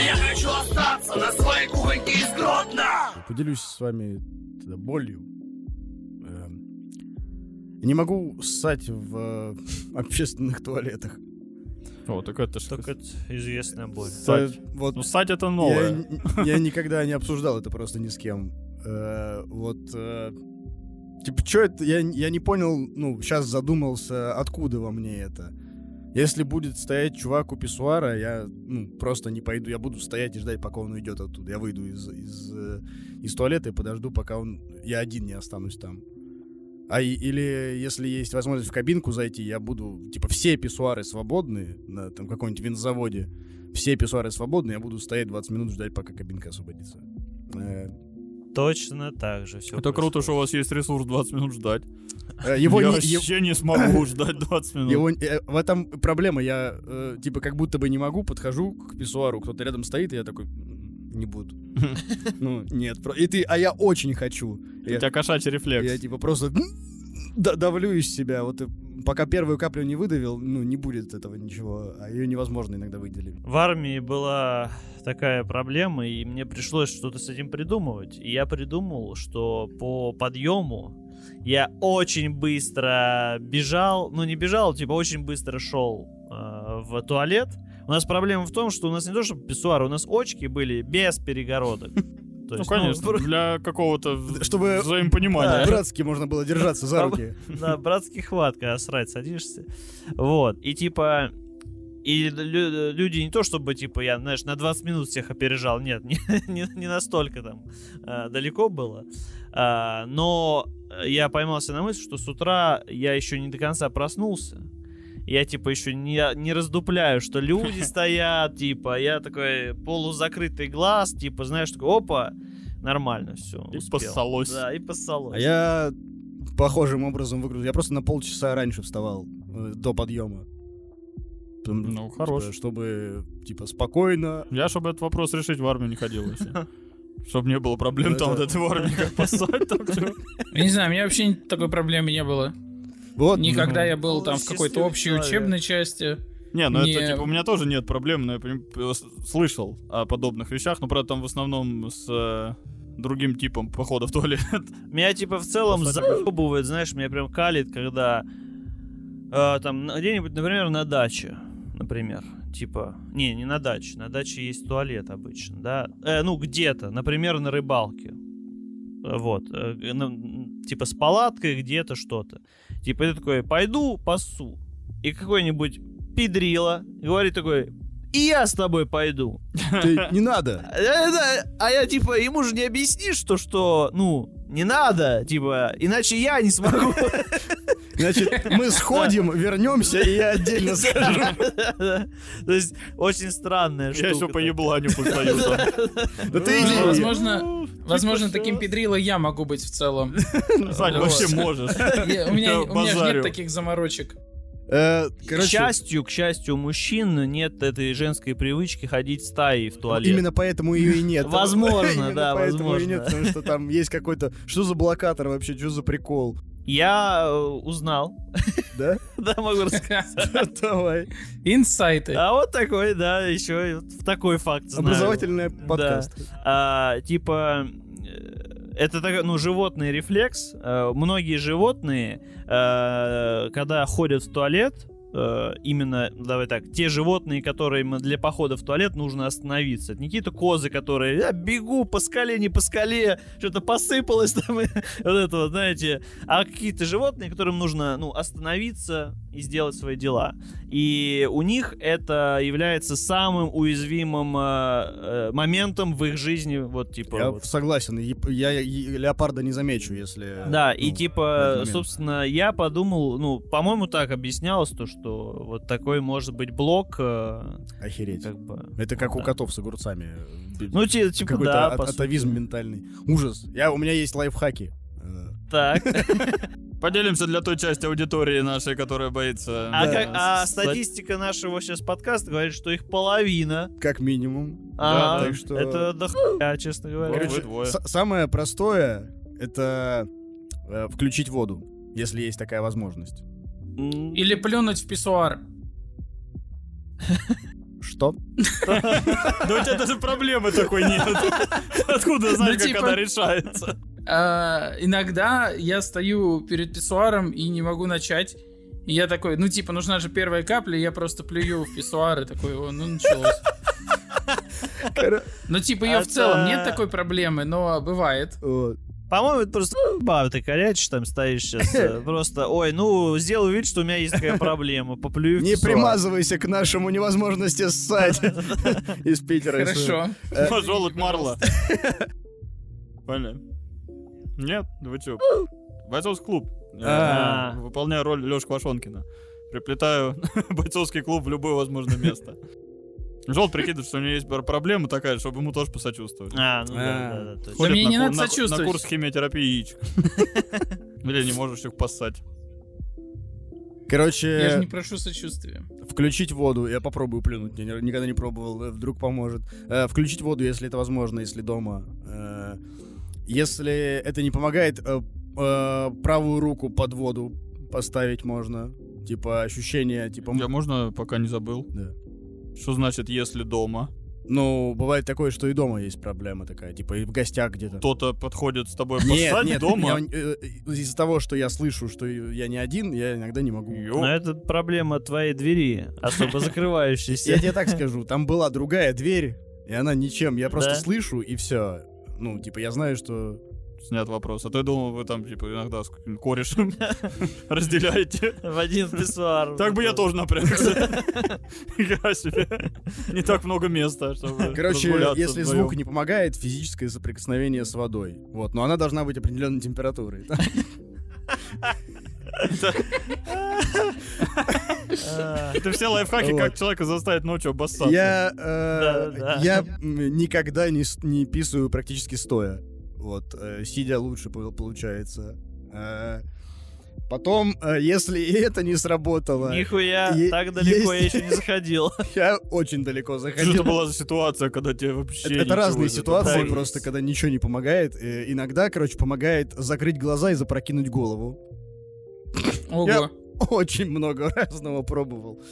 А я хочу остаться на своей кухоньке из Гродно! Поделюсь с вами тогда болью. Эм, Не могу ссать в э, общественных туалетах. О, так это ж... Так это известная боль. Ссать. Э, Вот Ну, ссать это я, новое. н- я никогда не обсуждал это просто ни с кем. Э, Вот э, типа, что это? Я, я не понял, ну, сейчас задумался, откуда во мне это. Если будет стоять чувак у писсуара, я ну, просто не пойду. Я буду стоять и ждать, пока он уйдет оттуда. Я выйду из, из, э, из туалета и подожду, пока он. Я один не останусь там. А или если есть возможность в кабинку зайти, я буду. Типа, все писсуары свободны на там каком-нибудь винзаводе. Все писсуары свободны, я буду стоять 20 минут ждать, пока кабинка освободится. Э, Точно так же все. Это круто, что у вас есть ресурс 20 минут ждать. э, Его Я не- вообще не смогу ждать 20 минут. Его, э, в этом проблема. Я, э, типа, как будто бы не могу, подхожу к писсуару, кто-то рядом стоит, и я такой, «М, не буду. Ну, нет. про- И ты, а я очень хочу. У Я, тебя кошачий рефлекс. я, типа, просто давлю из себя. Вот и пока первую каплю не выдавил, ну, не будет этого ничего. А ее невозможно иногда выделить. В армии была такая проблема, и мне пришлось что-то с этим придумывать. И я придумал, что по подъему я очень быстро бежал, ну не бежал, типа очень быстро шел э, в туалет. У нас проблема в том, что у нас не то что писсуар, у нас очки были без перегородок. То Ну, есть, конечно, про- для какого-то Чтобы- взаимопонимания. Братски можно было держаться за руки. Да, братский хват, когда срать садишься. Вот. И типа. И лю- люди не то чтобы, типа, я, знаешь, на 20 минут всех опережал. Нет, не, не, не настолько там а, далеко было. А, но я поймался на мысли, что с утра я еще не до конца проснулся. Я, типа, еще не, не раздупляю, что люди стоят, типа, я такой полузакрытый глаз, типа, знаешь, такой, опа, нормально все. И поссалось. Да, и поссалось. А я похожим образом выгрузил. Я просто на полчаса раньше вставал э, до подъема. Ну, типа, хорош. Чтобы, типа, спокойно. Я, чтобы этот вопрос решить, в армию не ходил вообще. Чтобы не было проблем Ну, там вот этой в армии, как поссать там не знаю, у меня вообще такой проблемы не было. Вот. Никогда я был Ну, там в какой-то общей учебной части. Не, ну Не. это типа у меня тоже нет проблем, но я поним- слышал о подобных вещах, но правда там в основном с э, другим типом похода в туалет. Меня типа в целом заебывает, знаешь, меня прям калит, когда э, там где-нибудь, например, на даче, например, типа, не, не на даче, на даче есть туалет обычно, да, Э, ну где-то, например, на рыбалке, Э, вот, э, на- типа с палаткой где-то что-то, типа ты такой, пойду пасу, и какой-нибудь пидрила говорит такой, и я с тобой пойду. Ты, не надо. Э, А я типа ему же не объяснишь, что что, ну, не надо, типа, иначе я не смогу. Значит, мы сходим, вернемся, и я отдельно скажу. То есть очень странная штука. Я еще по ебланю постою. Да ты Ну, иди. возможно, возможно, типа таким щас. педрилой я могу быть в целом. Саня, Вот. вообще можешь. У меня, нет таких заморочек. Э, К Короче, счастью, к счастью, у мужчин нет этой женской привычки ходить стаей в туалет. именно поэтому ее и нет. Возможно, Именно да, поэтому и возможно. нет, потому что там есть какой-то... Что за блокатор вообще? Что за прикол? Я э, узнал, Да? да, могу рассказать. Давай. Инсайты. А вот такой, да, еще вот такой факт. Образовательный подкаст. А, типа э, это ну животный рефлекс. Э, Многие животные, когда ходят в туалет, э, именно, давай так, те животные, которые им для похода в туалет нужно остановиться. Это не какие-то козы, которые «Я бегу по скале, не по скале, что-то посыпалось там, вот это вот, знаете. А какие-то животные, которым нужно, ну, остановиться и сделать свои дела. И у них это является самым уязвимым э, э, моментом в их жизни, вот типа. Я вот. согласен. Я леопарда не замечу, если... Да, ну, и типа, собственно, я подумал, ну, по-моему, так объяснялось то, что вот такой может быть блок, э, Охереть. как бы. Это как у да. котов с огурцами. Ну, ти- типа, Какой-то да, а- атовизм ментальный. Ужас. Я, у меня есть лайфхаки. Так. Поделимся для той части аудитории нашей, которая боится. А, Да. как- а статистика нашего сейчас подкаста говорит, что их половина. Как минимум. А, так что- Это дохуя, честно говоря. Короче, самое простое — это э, включить воду, если есть такая возможность. Или плюнуть в писсуар. Что? Да у тебя даже проблемы такой нет. Откуда знаешь, как типа- она решается? А, иногда я стою перед писсуаром и не могу начать. И я такой, ну типа, нужна же первая капля, и я просто плюю в писсуар и такой, о, ну началось. Ну типа, ее в целом нет такой проблемы, но бывает. По-моему, это просто баба ты корячишь, там стоишь сейчас. э, Просто, ой, ну, сделаю вид, что у меня есть такая проблема. Поплюю в Не примазывайся к нашему невозможности ссать из Питера. Хорошо. Желудь марла. Понятно. Нет, вы чё? Бойцовский клуб. А. Я Выполняю роль Лёши Квашонкина. Приплетаю бойцовский клуб в любое возможное место. Желт прикидывает, что у него есть пр- проблема такая, чтобы ему тоже посочувствовать. А, ну да, А. да, да. Ходит мне не надо на- сочувствовать. На курс химиотерапии яичек. Или не можешь их поссать. Короче, Я же не прошу сочувствия. включить воду. Я попробую плюнуть, я ни- никогда не пробовал, э, вдруг поможет. Э, Включить воду, если это возможно, если дома. Если это не помогает, э, э, правую руку под воду поставить можно. Типа ощущение, типа... Я можно, пока не забыл. Да. Что значит, если дома? Ну, бывает такое, что и дома есть проблема такая, типа и в гостях где-то. Кто-то подходит с тобой Нет, нет, дома? я, э, из-за того, что я слышу, что я не один, я иногда не могу. Ёп. Но это проблема твоей двери, особо Я закрывающейся. тебе так скажу, там была другая дверь, и она ничем. Я просто слышу, и все. Ну, типа, я знаю, что... Снят вопрос. А то я думал, вы там, типа, иногда с корешем разделяете. В один писсуар. Так бы я тоже напрягся. Не так много места, чтобы Короче, если звук не помогает, физическое соприкосновение с водой. Вот, но она должна быть определенной температурой. А, Это все лайфхаки, как человека заставить ночью обоссаться. Я, э, я никогда не, писаю практически стоя. Вот, э, сидя лучше пол- получается. Э, Потом, если и это не сработало, Нихуя, Е- так далеко я есть- еще не заходил. я очень далеко Что это заходил. была за ситуация, когда тебе вообще Это, это разные ситуации, просто когда ничего не помогает. Иногда, короче, помогает закрыть глаза и запрокинуть голову. Ого. Очень много разного пробовал.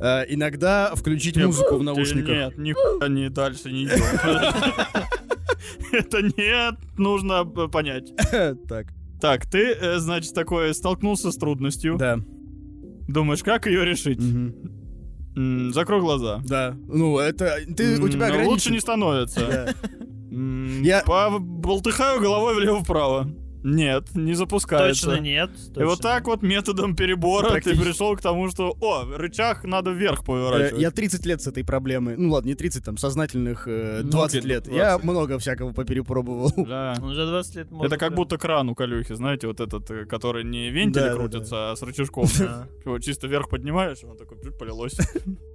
Э, иногда включить Нет, музыку в наушниках. Нет, нихуя не дальше не. Это нет, нужно э, понять. Так, Так, ты, э, значит, такой столкнулся с трудностью. да. Думаешь, как ее решить? Закрой глаза. Да. Ну, это... Ты, у тебя ну. Лучше не становится. Я- Болтыхаю головой влево-вправо. Нет, не запускается. Точно нет. И вот так вот методом перебора ты пришел к тому, что, о, рычаг надо вверх Э, поворачивать. Я 30 лет с этой проблемой. Ну ладно, не 30, там, сознательных э, Ну, 20 лет. 20. Я много всякого поперепробовал. Да. Ну, за 20 лет можно. Это как будто кран у Калюхи, знаете, вот этот, э, который не да, крутится, а с рычажком. Да. Его чисто вверх поднимаешь, он такой чуть полилось.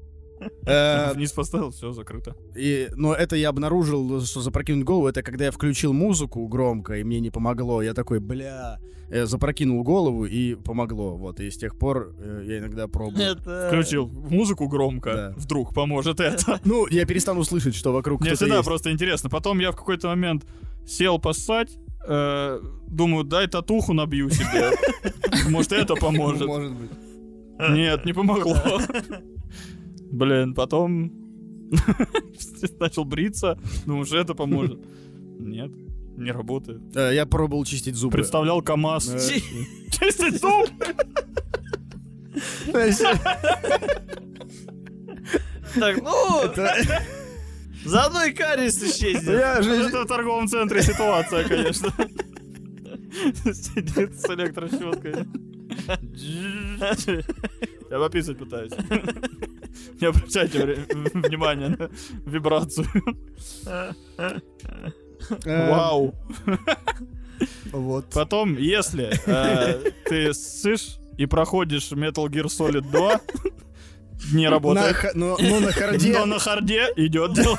Э, Вниз поставил, все закрыто. И, но это я обнаружил, что запрокинуть голову, это когда я включил музыку громко, и мне не помогло. Я такой, бля, э, запрокинул голову, и помогло. Вот, и с тех пор э, я иногда пробую. Это... Включил музыку громко, Да. вдруг поможет это. Ну, я перестану слышать, что вокруг Мне всегда есть. просто интересно. Потом я в какой-то момент сел поссать, э, думаю, дай татуху набью себе. Может, это поможет. Может быть. Нет, не помогло. Блин, потом начал бриться. Думаю, что это поможет. Нет, не работает. Э, Я пробовал чистить зубы. Представлял КамАЗ. Э, Чистить зуб! Так, ну, заодно и кариес исчезнет. Я же... Это в торговом центре ситуация, конечно. Сидит с электрощеткой. Я пописать пытаюсь. Не обращайте внимания на вибрацию. э, Вау. Вот. Потом, если э, ты ссышь и проходишь Metal Gear Solid 2, не На работает. ха- Но но на hard е... Но на hard е идет дело.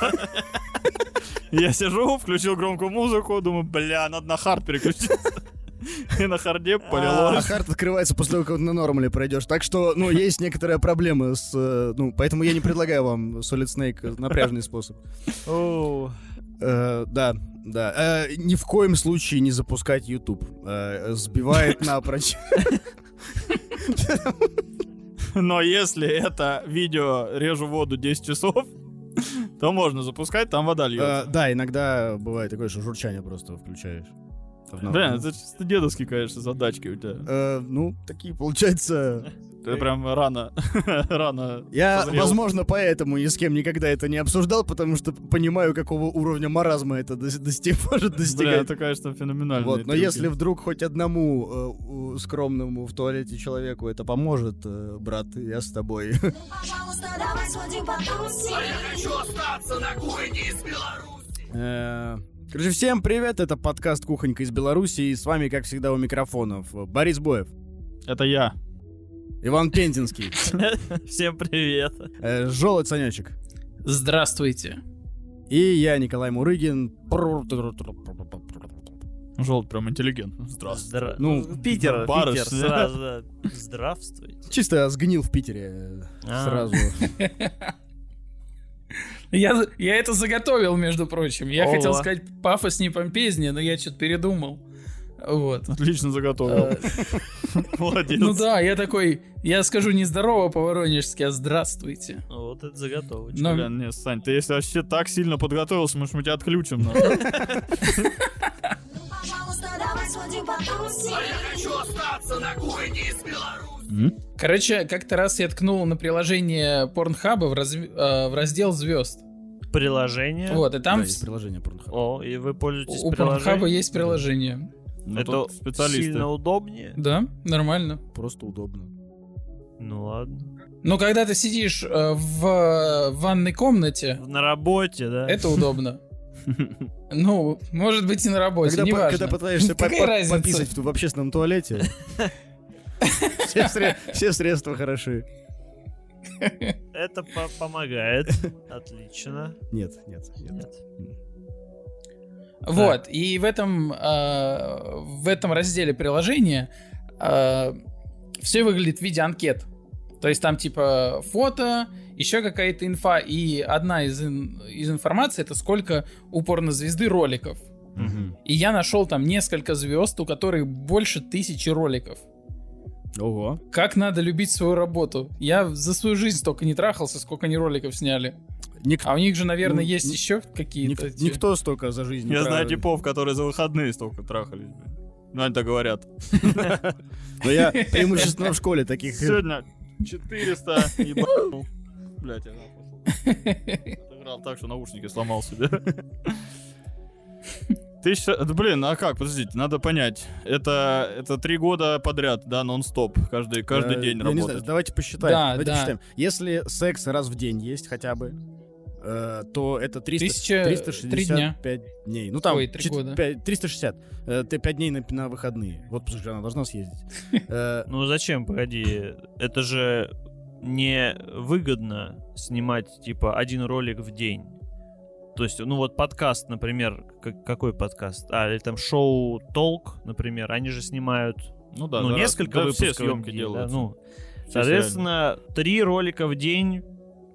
Я сижу, включил громкую музыку, думаю, бля, надо на hard переключиться. И на hard е А полилось. hard открывается после того, как на normal е пройдешь. Так что, ну, есть некоторая проблема с... э, Ну, поэтому я не предлагаю вам Solid Snake напряжный способ. О, Э, Да, да. Э, Ни в коем случае не запускать YouTube. Э, Сбивает напрочь. Но если это видео режу воду 10 часов, то можно запускать, там вода Э, льется. Да, иногда бывает такое, что журчание просто включаешь. В. Блин, это чисто дедовские, конечно, задачки у тебя. Э, Ну, такие, получается... Ты прям рано, рано Я, созрел. возможно, поэтому ни с кем никогда это не обсуждал, потому что понимаю, какого уровня маразма это дос- дости- может Бля, достигать. это, конечно, феноменально. Вот, но если вдруг хоть одному э, скромному в туалете человеку это поможет, э, брат, я с тобой. Пожалуйста, давай сходим потусим. А я хочу остаться на кухне из Беларуси. Короче, всем привет, это подкаст «Кухонька из Беларуси», и с вами, как всегда, у микрофонов Борис Боев, Это я. Иван Пензенский, Всем привет. э, Жолодь Санечек, Здравствуйте. и я, Николай Мурыгин. Желт прям интеллигент. Здравствуй. Здра- Ну, Питер. Питер, сразу. да. Здравствуйте. Чисто сгнил в Питере э, А. сразу. Я, я это заготовил, между прочим. Я Ого. хотел сказать пафоснее, помпезнее, но я что-то передумал. Вот. Отлично заготовил. Э, Молодец. Ну да, я такой, я скажу не здорово по-воронежски, а здравствуйте. Вот это заготовочка. Но- Блин, не, Сань, ты если вообще так сильно подготовился, может, мы тебя отключим. сходим потусим. А я хочу остаться на кухне из Беларуси. Короче, как-то раз я ткнул на приложение Порнхаба в, раз- э, в раздел звезд. Приложение. Вот, и там Да, в- есть приложение Pornhub. О, и вы пользуетесь у Порнхаба приложением? есть приложение. Ну, Это специалисты. сильно удобнее? Да, нормально. Просто удобно. Ну ладно. Но когда ты сидишь э, в э, ванной комнате, На работе, да? это удобно. Ну, может быть и на работе, Когда, по- неважно. когда пытаешься по- по- пописать в, в общественном туалете, все, сре- все средства хороши. Это по- помогает. Отлично. Нет, нет, нет. Нет. Вот, и в этом, э, в этом разделе приложения все выглядит в виде анкет. То есть там типа фото, еще какая-то инфа, и одна из, ин- из информации это сколько у порнозвезды роликов. Мгм. И я нашел там несколько звезд, у которых больше тысячи роликов. Ого. Как надо любить свою работу. Я за свою жизнь столько не трахался, сколько они роликов сняли. Ник- А у них же, наверное, Ну, есть еще ник- какие-то... эти- никто столько за жизнь не Я знаю тра- типов, которые за выходные столько трахались. блин. Ну, они так говорят. Но я преимущественно в школе таких... Сегодня 400 ебанул. Блять, я нахуй. Отыграл так, что наушники сломал себе. Тысяча... Да, блин, а как? Подождите, надо понять. Это, это три года подряд, да, нон-стоп. Каждый, каждый Э, день я не знаю, работать. давайте посчитаем. Да, давайте да. посчитаем. Если секс раз в день есть хотя бы, э, то это 300, Тысяча- 365 дней. Ну там Ой, три чет- года. пять- 360. Э, Ты 5 дней на, на выходные. Вот потому что она должна съездить. Э, Ну зачем, погоди, это же не выгодно снимать, типа, один ролик в день. То есть, ну вот подкаст, например, как- какой подкаст? А, или там шоу Толк, например, они же снимают, Ну да, ну, раз. несколько Да, выпусков. все съемки делают. да, ну, соответственно, три ролика в день,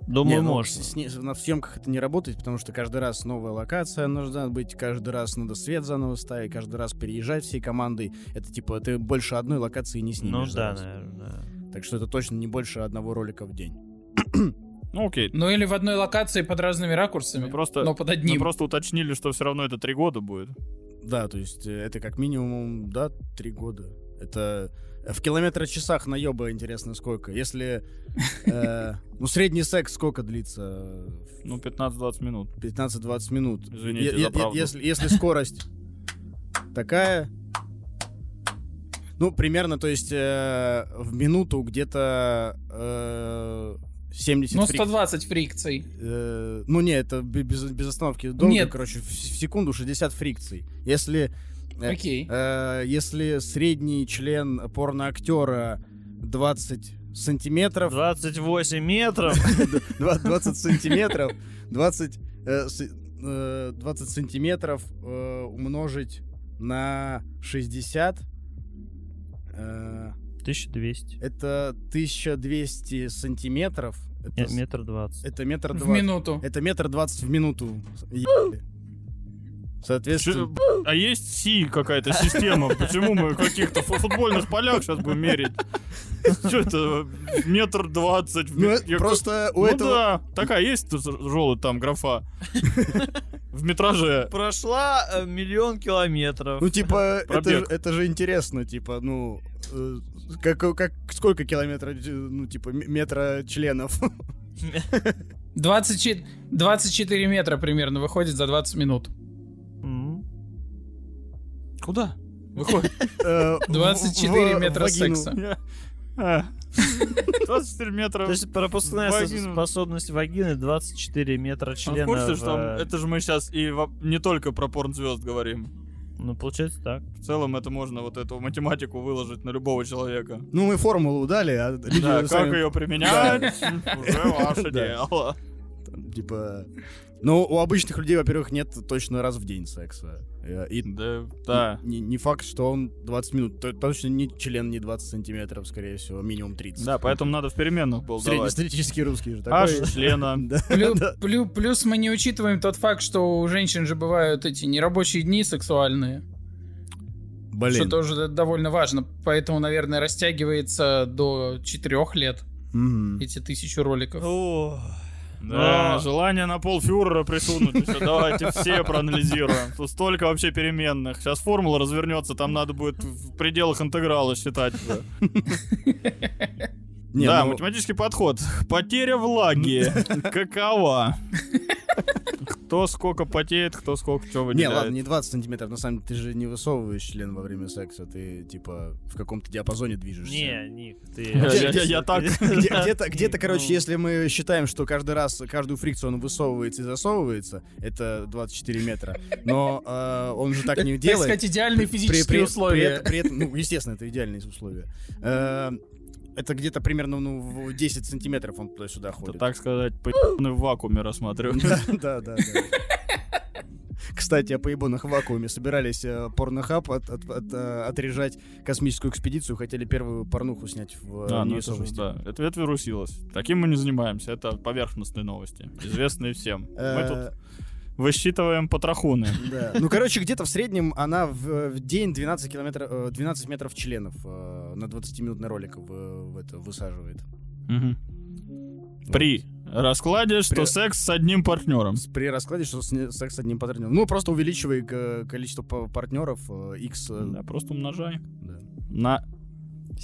думаю, не, ну, можно. с- с- на съемках это не работает, потому что каждый раз новая локация нужна быть, каждый раз надо свет заново ставить, каждый раз переезжать всей командой. Это типа ты больше одной локации не снимешь. Ну да, раз. наверное. да. Так что это точно не больше одного ролика в день. Ну окей. Ну или в одной локации под разными ракурсами, Мы просто, но под мы одним. просто уточнили, что все равно это три года будет. Да, то есть э, это как минимум, да, три года. Это э, в километра-часах наеба интересно сколько. Если, э, ну, средний секс сколько длится? Ну, 15-20 минут. 15-20 минут. Извините Е- за правду. Если, если скорость такая, ну, примерно, то есть э, в минуту где-то э, 70 Ну, фрик- 120 фрикций. Э, ну не, это бе- без, без остановки долго, Нет. короче, в, в секунду 60 фрикций. Если, э, Окей. э, если средний член порноактера 20 сантиметров, 28 метров. два- 20 сантиметров, 20, э, с- э, 20 сантиметров э, умножить на 60, э, 1200. это 1200 сантиметров. Это, Нет, метр двадцать. это метр В двадцать. минуту. Это метр двадцать в минуту. Соответственно, А есть Си какая-то система? Почему мы в каких-то фу- футбольных полях сейчас будем мерить? Что это? Метр двадцать. ну, я просто у Ну этого... да, такая есть желтая там графа. В метраже. Прошла э, миллион километров. Ну, типа, это, это же интересно, типа, ну, э, как, как, сколько километров, э, ну, типа, метра членов? 24, 24 метра примерно выходит за 20 минут. Куда? Выходит. Э, в- 24 в- в метра секса. А. 24 метра. То есть пропускная Вагину. способность вагины 24 метра А в члена. курсе, в, что там, э, это же мы сейчас и во- не только про порн-звезд говорим. Ну, получается так. В целом это можно вот эту математику выложить на любого человека. Ну, мы формулу дали, а люди Да, как сами ее применять, уже ваше дело. типа... Ну, у обычных людей, во-первых, нет точно раз в день секса. Э, И Да, да. не, не факт, что он 20 минут. То- Точно не член не 20 сантиметров, скорее всего, минимум 30. Да, поэтому надо в переменных был. Среднестатистический русский же Аж такой. члена. Да, Плю- да. плю- плюс мы не учитываем тот факт, что у женщин же бывают эти нерабочие дни сексуальные. Что Блин. тоже довольно важно. Поэтому, наверное, растягивается до 4 лет эти тысячу роликов. Да, Но- желание на полфюрера присунуть. Всё, Давайте все проанализируем. Тут столько вообще переменных. Сейчас формула развернется, там надо будет в пределах интеграла считать. Не, да, ну, математический подход. Потеря влаги. Какова? Кто сколько потеет, кто сколько чего Не, выделяет. ладно, не 20 сантиметров. На самом деле, ты же не высовываешь член во время секса. Ты, типа, в каком-то диапазоне движешься. Не, Ник, ты... Я- так. Где- Где-то, короче, ну, если мы считаем, что каждый раз, каждую фрикцию он высовывается и засовывается, это 24 метра. Но э, он же так не Так делает. сказать, идеальные физические условия. При, при этом, ну, естественно, это идеальные условия. Это где-то примерно ну, в 10 сантиметров он туда-сюда Это, ходит. так сказать, по***ный в вакууме рассматривать. Да, да, да. да. Кстати, о поебанных вакууме. Собирались э, порнохаб от- от- от, э, отрежать космическую экспедицию, хотели первую порнуху снять в э, А, ну это, же, невесомости. да, это, это вирусилось. Таким мы не занимаемся, это поверхностные новости, известные всем. Мы тут высчитываем потрохуны. Да. Ну, короче, где-то в среднем она в, в день 12, километров, э, 12 метров членов э, на 20-минутный ролик в, в это высаживает. При раскладе, что При- секс с одним партнером. При раскладе, что с, секс с одним партнером. Ну, просто увеличивай к- количество па- партнеров э, x. э, Да, просто умножай да. на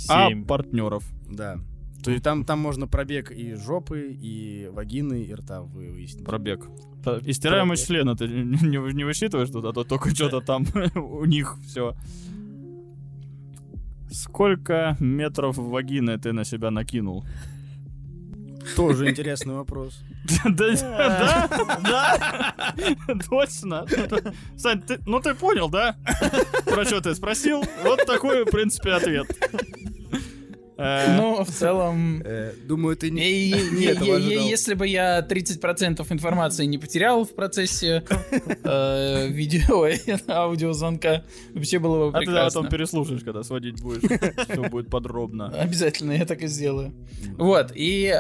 А Семь. партнеров. Да. То есть там, там можно пробег и жопы, и вагины, и рта вы выяснить. Пробег. И стираемость члена ты не, не- высчитываешь тут, а то только что-то там у них все. Сколько метров вагины ты на себя накинул? Тоже интересный вопрос. Да, да, да, точно. Сань, ну ты понял, да? Про что ты спросил? Вот такой, в принципе, ответ. Э, Ну, в целом... Э, думаю, ты не, этого. Если бы я 30% информации не потерял в процессе э, видео и аудиозвонка, вообще было бы А ты прекрасно. потом переслушаешь, когда сводить будешь. Все будет подробно. Обязательно, я так и сделаю. Вот, и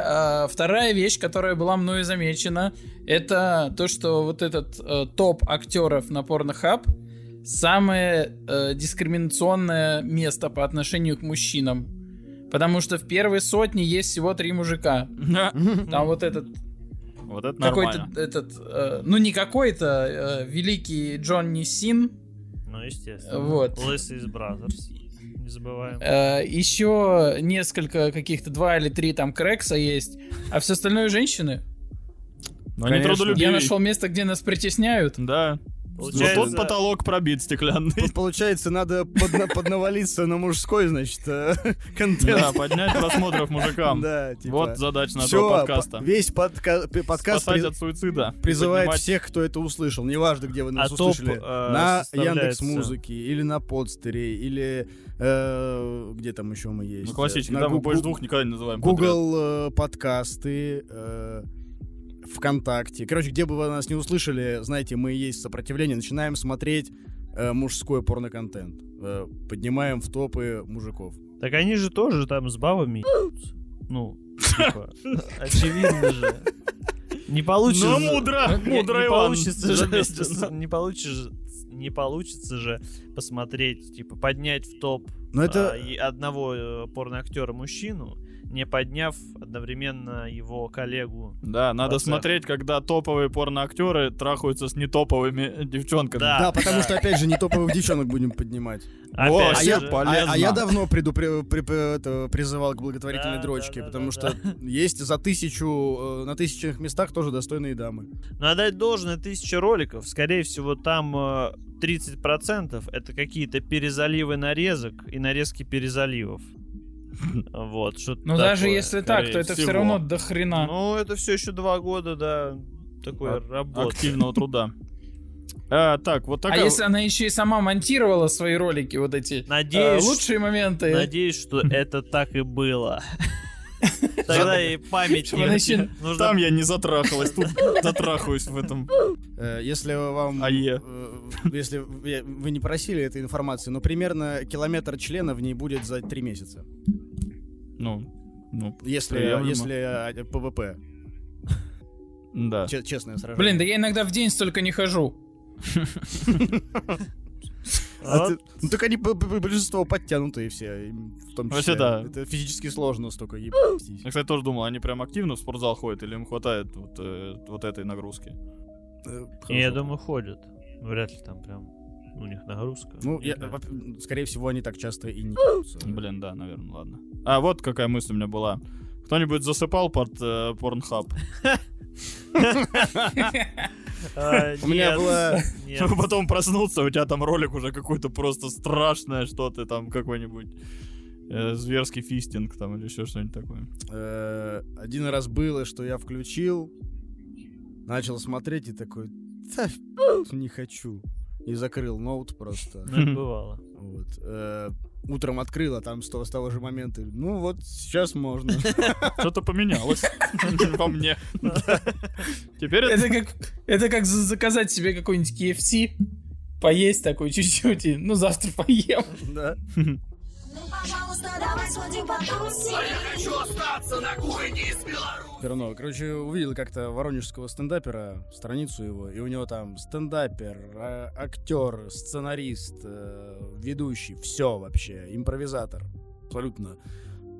вторая вещь, которая была мною замечена, это то, что вот этот топ актеров на Pornhub самое э, дискриминационное место по отношению к мужчинам. Потому что в первой сотне есть всего три мужика. Там вот этот Вот это какой-то этот, э, ну не какой-то, э, великий Джонни Син, Ну, естественно. Вот. Лысый из Brazzers. Не забываем. Э, еще несколько каких-то два или три там крекса есть, а все остальное женщины. Но они Конечно. трудолюбивее. Я нашел место, где нас притесняют. Да. Получается- Вот тот потолок пробит стеклянный. Получается, надо подна- поднавалиться на мужской, значит, э, контент. Да, поднять просмотров мужикам. Да, типа. Вот задача нашего всё, подкаста. по- весь подка- подкаст Спасать при- от суицида. призывает Поднимать- всех, кто это услышал. Неважно, где вы нас А топ, услышали. э, на Яндекс Музыке или на Подстере, или э, где там еще мы есть? Ну, классически, На да, мы больше двух никогда не называем. Google э, подкасты, э, ВКонтакте. Короче, где бы вы нас не услышали, знаете, мы есть сопротивление. Начинаем смотреть э, мужской порноконтент. Э, поднимаем в топы мужиков. Так они же тоже там с бабами. Ну, типа, очевидно же. Не получится. Ну, мудро, не- мудро, не Иван, получится же, не получится, не получится же посмотреть, типа поднять в топ Но это... а, одного э, порноактера мужчину, не подняв одновременно его коллегу. Да, надо Просто- смотреть, когда топовые порноактеры трахаются с нетоповыми девчонками. Да. Да, потому что, опять же, не топовых девчонок будем поднимать. Опять а же, я А, полезно. а я давно приду, при- при- это, призывал к благотворительной Да, дрочке, да, да, потому да, что есть за тысячу, э, на тысячных местах тоже достойные дамы. Надо дать должное тысяча роликов. Скорее всего, там э, 30% это какие-то перезаливы нарезок и нарезки перезаливов. Вот, что Ну, даже если так, то это все равно до хрена. Ну, это все еще два года, да, такой Ак- работы. активного труда. А, так, вот А такая... если она еще и сама монтировала свои ролики, вот эти э, Надеюсь, лучшие моменты, надеюсь, что это так и было. Тогда и память еще- нужно Там я не затрахалась, тут затрахаюсь в этом Э, Если вам... АЕ. э, Если вы вы не просили этой информации, но примерно километр члена в ней будет за три месяца. Ну, ну, Если, Приемлемо. если э, ПВП. да. Че- Честное сражение. Блин, да я иногда в день столько не хожу. А ты- ну так они большинство подтянутые все, в том Вообще числе. да. Это физически сложно столько ебать. Я, кстати, тоже думал, они прям активно в спортзал ходят или им хватает вот, э, вот этой нагрузки? Э, я думаю, ходят. Вряд ли там прям у них нагрузка. Ну, я- скорее всего, они так часто и не. Блин, да, наверное, ладно. А вот какая мысль у меня была. Кто-нибудь засыпал под э, порнхаб? А, У меня нет. Чтобы потом проснуться, у тебя там ролик уже какой-то просто страшное, что ты там какой-нибудь э, зверский фистинг там или еще что-нибудь такое. Э, Один раз было, что я включил, начал смотреть и такой, «Да, не хочу. И закрыл ноут просто. Ну, бывало. Вот. Утром открыл, а там с того, с того же момента. Ну вот, сейчас можно. Что-то поменялось во мне. Теперь это... Как, это как за- заказать себе какой-нибудь KFC, поесть такой чуть-чуть, и, ну завтра поем. Да. Пожалуйста, давай сходим потусим. А я хочу остаться на кухне из Беларуси. Все равно, короче, увидел как-то воронежского стендапера, страницу его, и у него там стендапер, а- актер, сценарист, э, ведущий, все вообще, импровизатор. Абсолютно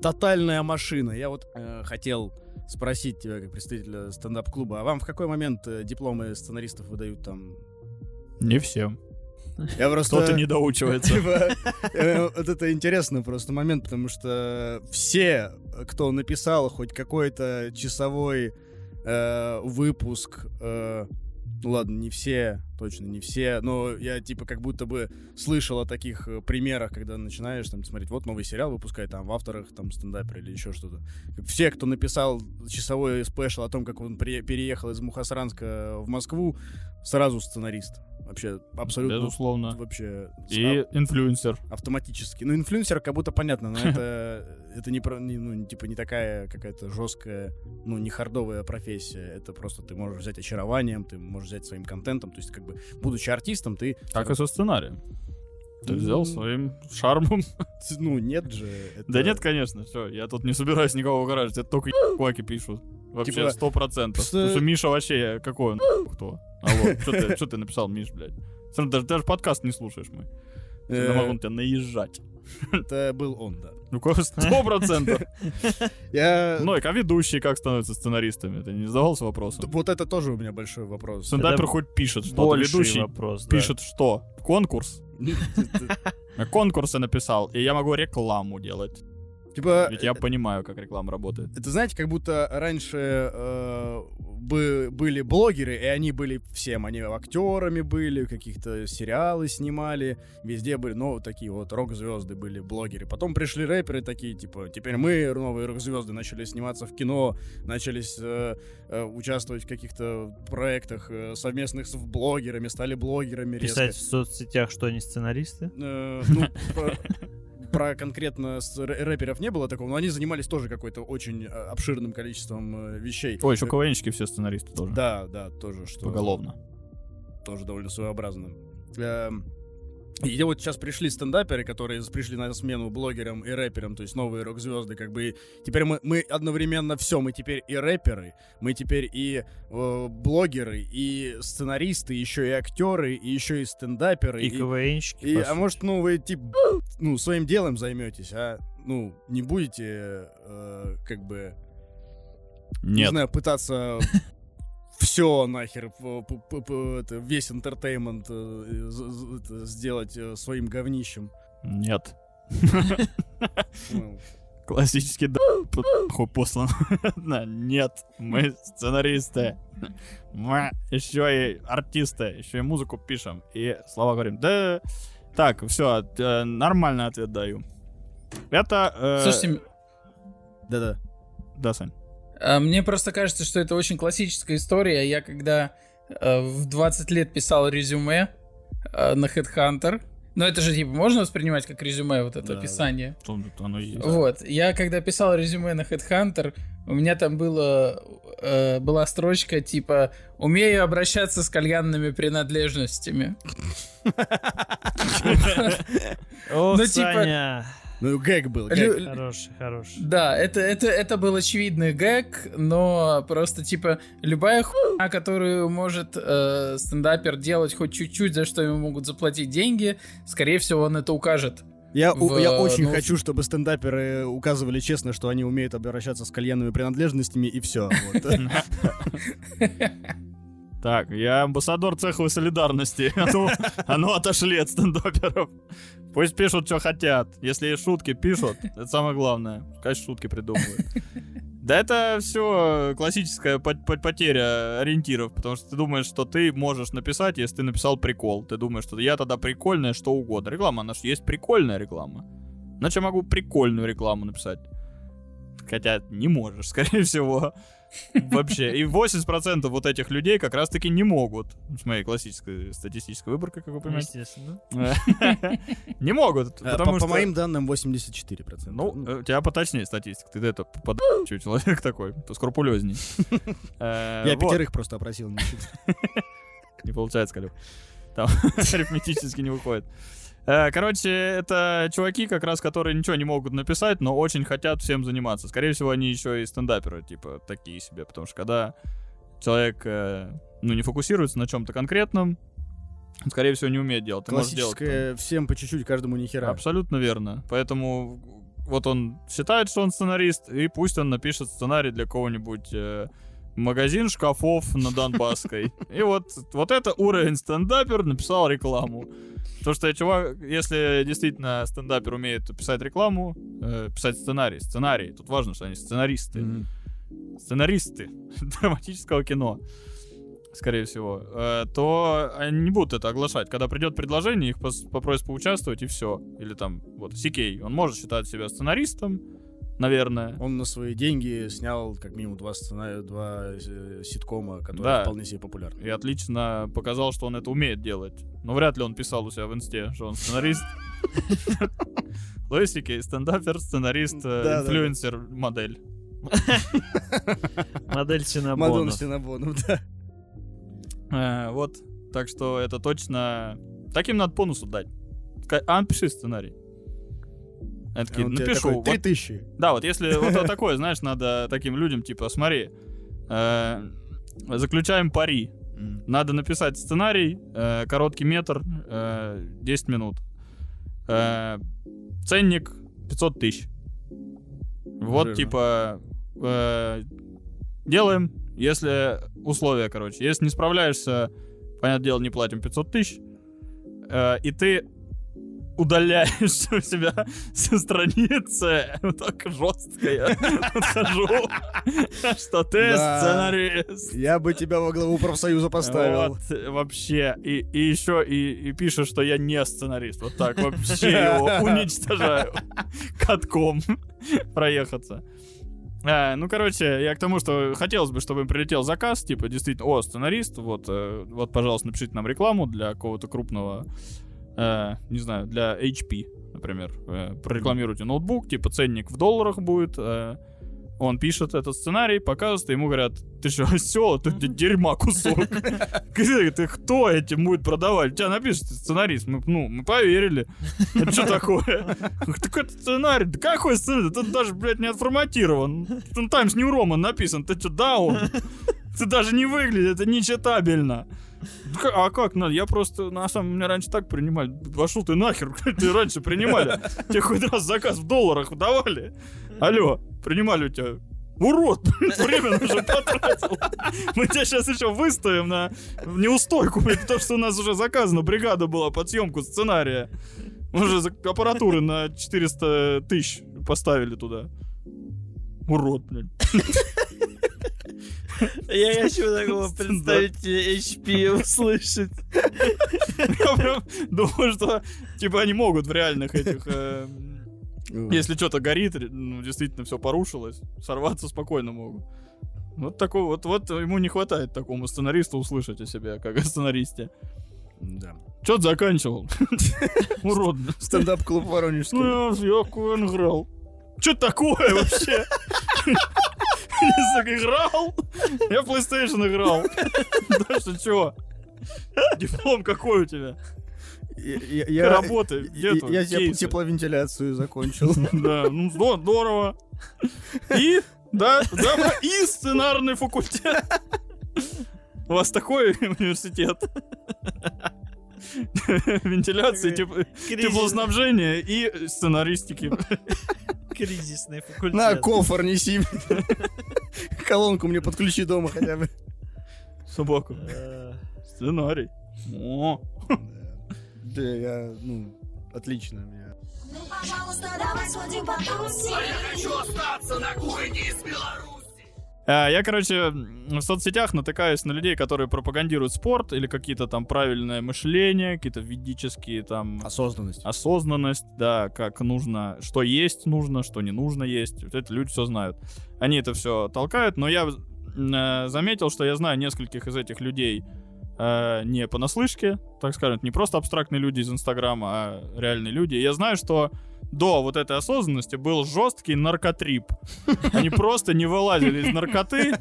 тотальная машина. Я вот э, хотел спросить тебя, как представителя стендап-клуба, а вам в какой момент э, дипломы сценаристов выдают там? Не всем. Я просто... Кто-то не доучивается. Типа, э, вот это интересный просто момент, потому что все, кто написал хоть какой-то часовой э, выпуск, э, ну ладно, не все, точно не все, но я типа как будто бы слышал о таких примерах, когда начинаешь там смотреть, вот новый сериал выпускает там в авторах там стендапер или еще что-то. Все, кто написал часовой спешл о том, как он при- переехал из Мухасранска в Москву, сразу сценарист. Вообще абсолютно Безусловно. вообще И инфлюенсер. автоматически. Ну, инфлюенсер как будто понятно, но это, это не, не, ну, типа не такая какая-то жесткая, ну, не хардовая профессия. Это просто ты можешь взять очарованием, ты можешь взять своим контентом. То есть, как бы, будучи артистом, ты... Как и со сценарием. Ты Ну, взял своим шармом. Ну, нет же. это- Да нет, конечно, все. Я тут не собираюсь никого угораживать. Это только кваки пишут. Вообще, Типа, сто процентов. что- Потому что Миша вообще, какой он, кто? Алло, что ты, что ты написал, Миш, блядь? Равно Даже, даже подкаст не слушаешь мы. Э, Я могу на тебя наезжать. Это был он, да. Ну, сто процентов. Я... Ну, и как ведущие как становятся сценаристами? Ты не задавался вопросом? Вот это тоже у меня большой вопрос. Стендапер хоть пишет что-то. Ведущий вопрос, да. пишет что? Конкурс? А Конкурсы написал, и я могу рекламу делать. Типа... Ведь я понимаю, как реклама работает. Это знаете, как будто раньше э, бы- были блогеры, и они были всем. Они актерами были, каких-то сериалы снимали, везде были, ну, такие вот рок-звезды были, блогеры. Потом пришли рэперы такие, типа, теперь мы, новые рок-звезды, начали сниматься в кино, начались э, э, участвовать в каких-то проектах э, совместных с блогерами, стали блогерами резко. Писать в соцсетях, что они сценаристы. Э, ну, про, конкретно с рэ- рэперов не было такого, но они занимались тоже какой-то очень э, обширным количеством э, вещей. Ой, еще КВНщики все сценаристы тоже. Да, да, тоже, что Поголовно. тоже довольно своеобразно. Эм, И вот сейчас пришли стендаперы, которые пришли на смену блогерам и рэперам, то есть новые рок-звезды, как бы. и Теперь мы, мы одновременно все, мы теперь и рэперы, мы теперь и э, блогеры, и сценаристы, еще и актеры, и еще и стендаперы. И КВНщики. и- а может, ну, вы, типа, ну, своим делом займетесь, а, ну, не будете, э, как бы, не Нет. знаю, пытаться все нахер, это, весь интертеймент э, сделать э, своим говнищем. Нет. Классический да послан. Нет, мы сценаристы. Мы еще и артисты, еще и музыку пишем. И слова говорим. Да, так, все, нормальный ответ даю. Это... э, Слушайте, Да-да. Да, Сань. А, Мне просто кажется, что это очень классическая история. Я когда э, в 20 лет писал резюме э, на Headhunter, но это же типа можно воспринимать как резюме вот это Да, описание. Тут Оно есть. Вот, я когда писал резюме на Headhunter, у меня там было э, была строчка типа умею обращаться с кальянными принадлежностями. Ну, типа-. Ну, гэг был, Лю- гэг. Хороший, хороший. Да, это, это, это был очевидный гэг, но просто, типа, любая хуйня, которую может э, стендапер делать хоть чуть-чуть, за что ему могут заплатить деньги, скорее всего, он это укажет. Я, у- в, я очень ну, хочу, чтобы стендаперы указывали честно, что они умеют обращаться с кальянными принадлежностями, и все. Так, я амбассадор цеховой солидарности. А ну, а ну отошли от стендаперов. Пусть пишут, что хотят. Если шутки, пишут. Это самое главное. Конечно, шутки придумывают. Да это все классическая по- по- потеря ориентиров, потому что ты думаешь, что ты можешь написать, если ты написал прикол. Ты думаешь, что я тогда прикольная, что угодно. Реклама, она же есть прикольная реклама. Значит, я могу прикольную рекламу написать. Хотя не можешь, скорее всего. Вообще. И 80% вот этих людей как раз-таки не могут. С моей классической статистической выборкой, как вы понимаете. Естественно. Не могут, потому По что... по моим данным, 84%. Ну, э, у тебя поточнее статистика. Ты это под человек такой, поскрупулезней. Э, Я пятерых просто опросил. Не получается, Калюк. Там арифметически не выходит. Э, Короче, это чуваки, как раз, которые ничего не могут написать, но очень хотят всем заниматься. Скорее всего, они еще и стендаперы, типа, такие себе. Потому что когда человек, э, ну, не фокусируется на чем-то конкретном, он, скорее всего, не умеет делать. Ты можешь делать Классическое всем по чуть-чуть, каждому ни хера. Абсолютно верно. Поэтому вот он считает, что он сценарист, и пусть он напишет сценарий для кого-нибудь э, магазин шкафов на Донбасской. И вот, вот это уровень стендапер написал рекламу. То, что чувак, если действительно стендапер умеет писать рекламу, э, писать сценарий, сценарий, тут важно, что они сценаристы Мгм. сценаристы драматического кино, скорее всего, э, то они не будут это оглашать. Когда придет предложение, их пос- попросят поучаствовать, и все. Или там, вот, Си Кей, он может считать себя сценаристом, наверное. Он на свои деньги снял как минимум два сценария, два э, ситкома, которые Да. вполне себе популярны. И отлично показал, что он это умеет делать. Но вряд ли он писал у себя в инсте, что он сценарист. Луис Си Кей, стендапер, сценарист, э, инфлюенсер, модель. Модель Мадонна Синабонов. Синабонов, да. Э, Вот. Так что это точно... Таким надо бонусу дать. А, напиши сценарий. Я такие, Он напишу. такой, вот- Три тысячи. Да, вот если вот такое, знаешь, надо таким людям, типа, смотри, э, заключаем пари. Надо написать сценарий, э, короткий метр, э, 10 минут. Э, ценник 500 тысяч. Вот, Жирно. типа, э, делаем, если условия, короче. Если не справляешься, понятное дело, не платим 500 тысяч. Э, и ты удаляешь у себя со страницы вот так жестко я подхожу, что ты сценарист. Я бы тебя во главу профсоюза поставил. Вот, вообще. И, и еще и, и пишет, что я не сценарист. Вот так вообще его уничтожаю. Катком проехаться. А, ну, короче, я к тому, что хотелось бы, чтобы им прилетел заказ, типа, действительно, о, сценарист, вот, э, вот, пожалуйста, напишите нам рекламу для какого-то крупного, э, не знаю, для HP, например. Э, прорекламируйте ноутбук, типа, ценник в долларах будет, э, Он пишет этот сценарий, показывает, и ему говорят, ты что, осел, ты, ты дерьма кусок. Ты, ты кто этим будет продавать? У тебя напишет сценарист. Мы, ну, мы поверили. Это что такое? Так это сценарий. Да какой сценарий? Тут даже, блядь, не отформатирован. Там Times New Roman написан. Ты что, даун? Это даже не выглядит, это нечитабельно. А как надо? Я просто, на самом деле, меня раньше так принимали. Пошел ты нахер, ты раньше принимали. Тебе хоть раз заказ в долларах давали. Алло, принимали у тебя. Урод, время уже потратил. Мы тебя сейчас еще выставим на неустойку, потому что у нас уже заказана бригада была под съемку сценария. Мы уже аппаратуры на 400 тысяч поставили туда. Урод, блин. Я хочу такого представить HP услышать. Я прям думаю, что типа они могут в реальных этих... э, Если что-то горит, ну, действительно все порушилось, сорваться спокойно могут. Вот такого, вот, вот ему не хватает такому сценаристу услышать о себе, как о сценаристе. Да. Че ты заканчивал? Урод. Стендап-клуб Воронежский. Ну, я, играл. Че такое вообще? Не играл? Я в PlayStation играл. Дальше чё? Диплом какой у тебя? Я- я- я- Работы. я- твои Я теп- кейсы? тепловентиляцию закончил. Да, ну здо- здорово. И, да, да, и сценарный факультет. У вас такой университет. Вентиляции, теп- теплоснабжения и сценаристики. Кризисный факультет. На, кофр неси. Колонку мне подключи дома хотя бы. Собаку. Сценарий. О, Да, я, ну, отлично. Ну, пожалуйста, давай сходим потусим. А я хочу остаться на кухне из Беларуси. А, Я, короче, в соцсетях натыкаюсь на людей, которые пропагандируют спорт или какие-то там правильное мышление, какие-то ведические там Осознанность. осознанность, да, как нужно, что есть нужно, что не нужно есть. Вот это люди все знают. Они это все толкают, но я э, заметил, что я знаю нескольких из этих людей э, не понаслышке, так скажем, это не просто абстрактные люди из Инстаграма, а реальные люди. И я знаю, что до вот этой осознанности был жесткий наркотрип. Они просто не вылазили из наркоты.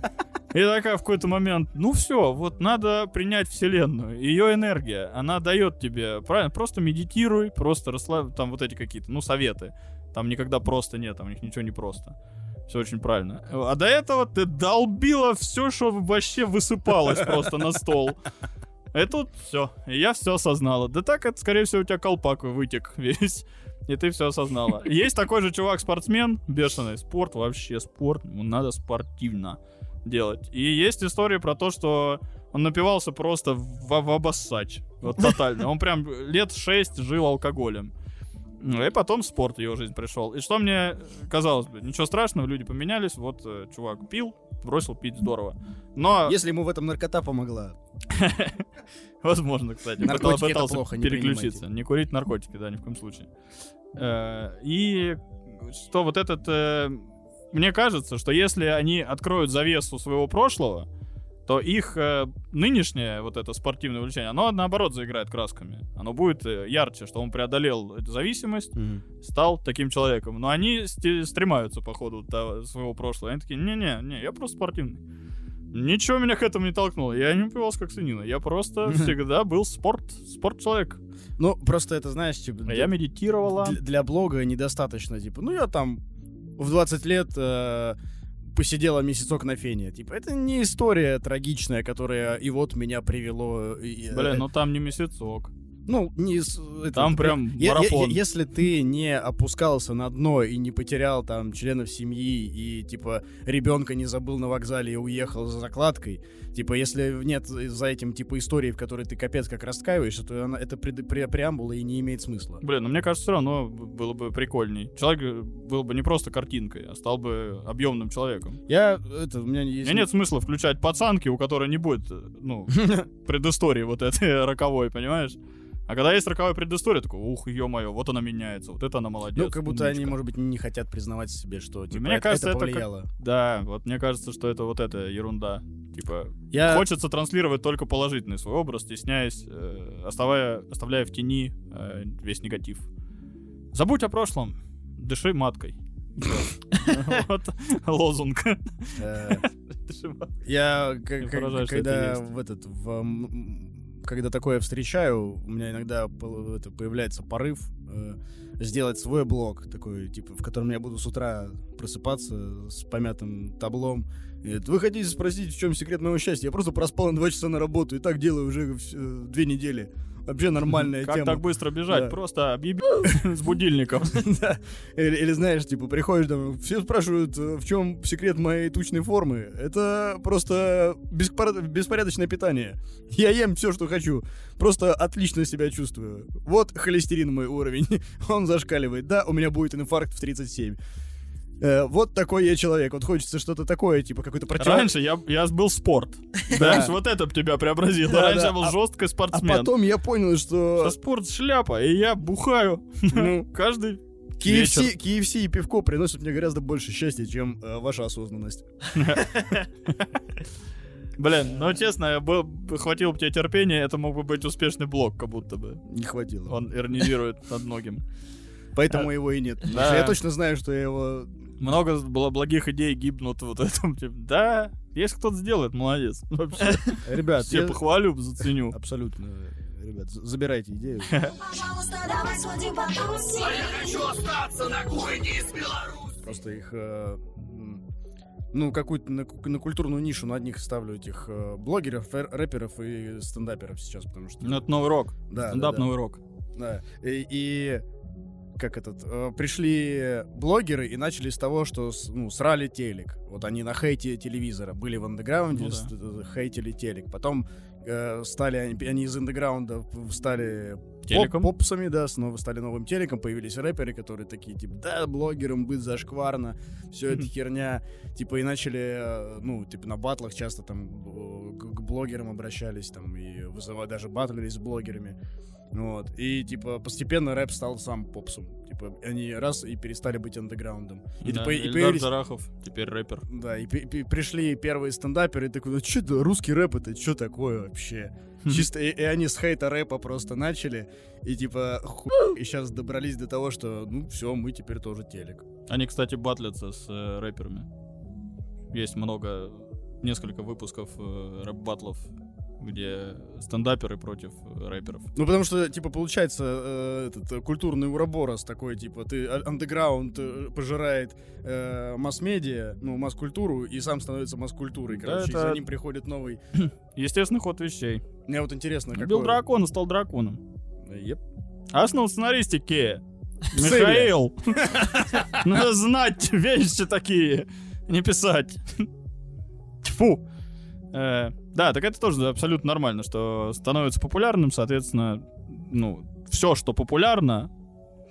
И такая в какой-то момент, ну все, вот надо принять вселенную, ее энергия, она дает тебе, правильно, просто медитируй, просто расслабь, там вот эти какие-то, ну советы, там никогда просто нет, там у них ничего не просто. Все очень правильно. А до этого ты долбила все, что вообще высыпалось просто на стол. И тут все. Я все осознала. Да так, это, скорее всего, у тебя колпак вытек весь. И ты все осознала. Есть такой же чувак-спортсмен, бешеный. Спорт вообще, спорт. Ему надо спортивно делать. И есть история про то, что он напивался просто в, в обоссать. Вот тотально. Он прям лет 6 жил алкоголем. Ну, И потом спорт его жизнь пришел. И что мне казалось бы, ничего страшного, люди поменялись. Вот э, чувак пил, бросил пить здорово. Но, Если ему в этом наркота помогла. возможно, кстати, пытался переключиться. Не курить наркотики, да, ни в коем случае. Э, И что вот этот... э, Мне кажется, что если они откроют завесу своего прошлого, то их э, нынешнее вот это спортивное увлечение, оно наоборот заиграет красками. Оно будет э, ярче, что он преодолел эту зависимость, стал таким человеком. Но они сте- стремаются по ходу до своего прошлого. Они такие, не-не, не, я просто спортивный. Ничего меня к этому не толкнуло. Я не упивался как свинина. Я просто всегда был спорт, спорт-человек. Ну, просто это, знаешь, типа... А для- я медитировала. для, для блога недостаточно, типа, ну я там в 20 лет э, посидела месяцок на фене. Типа, это не история трагичная, которая и вот меня привело... и, э, Блин, ну там не месяцок. Ну, не... с- это- Там это прям я- я- марафон. я- если ты не опускался на дно и не потерял там членов семьи и, типа, ребенка не забыл на вокзале и уехал за закладкой, типа, если нет за этим, типа, истории, в которой ты капец как раскаиваешься, то она, это пред- пре- преамбула и не имеет смысла. Блин, ну мне кажется, все равно было бы прикольней. Человек э, был бы не просто картинкой, а стал бы объемным человеком. Я, это, у меня У есть... меня нет смысла включать пацанки, у которой не будет, э, ну, предыстории вот этой роковой, понимаешь? А когда есть роковая предыстория, такой, ух, ё-моё, вот она меняется, вот это она молодец. Ну, как будто они, умничка». может быть, не хотят признавать себе, что, типа, Мне это, кажется, это это как- повлияло. Да, вот мне кажется, что это вот эта ерунда. Типа, Я... хочется транслировать только положительный свой образ, стесняясь, э, оставая, оставляя в тени э, весь негатив. Забудь о прошлом, дыши маткой. Вот лозунг. Э, Я когда в этот в, когда такое встречаю, у меня иногда появляется порыв э, сделать свой блог такой, типа, в котором я буду с утра просыпаться с помятым таблом. И Вы хотите спросить, в чем секрет моего счастья? Я просто проспал на два часа на работу и так делаю уже вс- две недели. Вообще нормальная Как тема. так быстро бежать? Да. Просто объеби с будильником. Да. Или, или знаешь, типа, приходишь там, все спрашивают, э, в чем секрет моей тучной формы. Это просто беспор- беспорядочное питание. Я ем все, что хочу. Просто отлично себя чувствую. Вот холестерин мой уровень. Он зашкаливает. Да, у меня будет инфаркт в 37. Э, вот такой я человек. Вот хочется что-то такое, типа какой-то против... Раньше я, я был спорт. Раньше вот это тебя преобразило. Раньше я был А- жесткий А спортсмен. потом я понял, что спорт шляпа, и я бухаю ну, каждый KFC, KFC и пивко приносят мне гораздо больше счастья, чем э, ваша осознанность. Блин, ну честно, был, хватило бы тебе терпения, это мог бы быть успешный блог, как будто бы. Не хватило. Он иронизирует над многим. Поэтому его и нет. Я точно знаю, что я его... Много было благих идей гибнут вот этом. Типа, да, если кто-то сделает, молодец. Вообще, Ребят, все я- похвалю, заценю. Абсолютно. Ребят, забирайте идею. Пожалуйста, давай сходим потусим. А я хочу остаться на кухне из Беларуси. Просто их... э, Ну, какую-то на, на культурную нишу на одних ставлю этих э, блогеров, рэперов и стендаперов сейчас, потому что... Ну, это новый рок. да, да, Стендап да. новый рок. Да. И, и как этот, э, пришли блогеры и начали с того, что ну, срали телек. Вот они на хейте телевизора были в андеграунде, Ну да. хейтили телек. Потом э, стали они, они из андеграунда стали поп- попсами, да, снова стали новым телеком, появились рэперы, которые такие, типа, да, блогерам быть зашкварно, все это херня, типа, и начали, э, ну, типа, на батлах часто там э, к, к блогерам обращались, там, и вызывали, даже батлились с блогерами, вот, и, типа, постепенно рэп стал сам попсом, типа, они раз и перестали быть андеграундом, и, Да, типа, и появились... Джарахов, теперь рэпер. Да, и пи- пи- пришли первые стендаперы, и такой, ну что это, русский рэп, это что такое вообще? Чисто, и, и они с хейта рэпа просто начали, и типа, ху... и сейчас добрались до того, что, ну все, мы теперь тоже телек. Они, кстати, батлятся с э, рэперами. Есть много, несколько выпусков э, рэп-батлов, где стендаперы против э, рэперов. Ну, потому что, типа, получается, э, этот э, культурный уроборос такой, типа, ты а- андеграунд э, пожирает э, масс-медиа, ну, масс-культуру, и сам становится масс-культурой, Да, короче, и это- за ним приходит новый. Естественный ход вещей. Мне вот интересно, Убил какой... дракона, стал драконом. Еп. Основу сценаристики. Михаил. Надо знать вещи такие, не писать. Тьфу. Э, Да, так это тоже абсолютно нормально, что становится популярным, соответственно, ну, все, что популярно,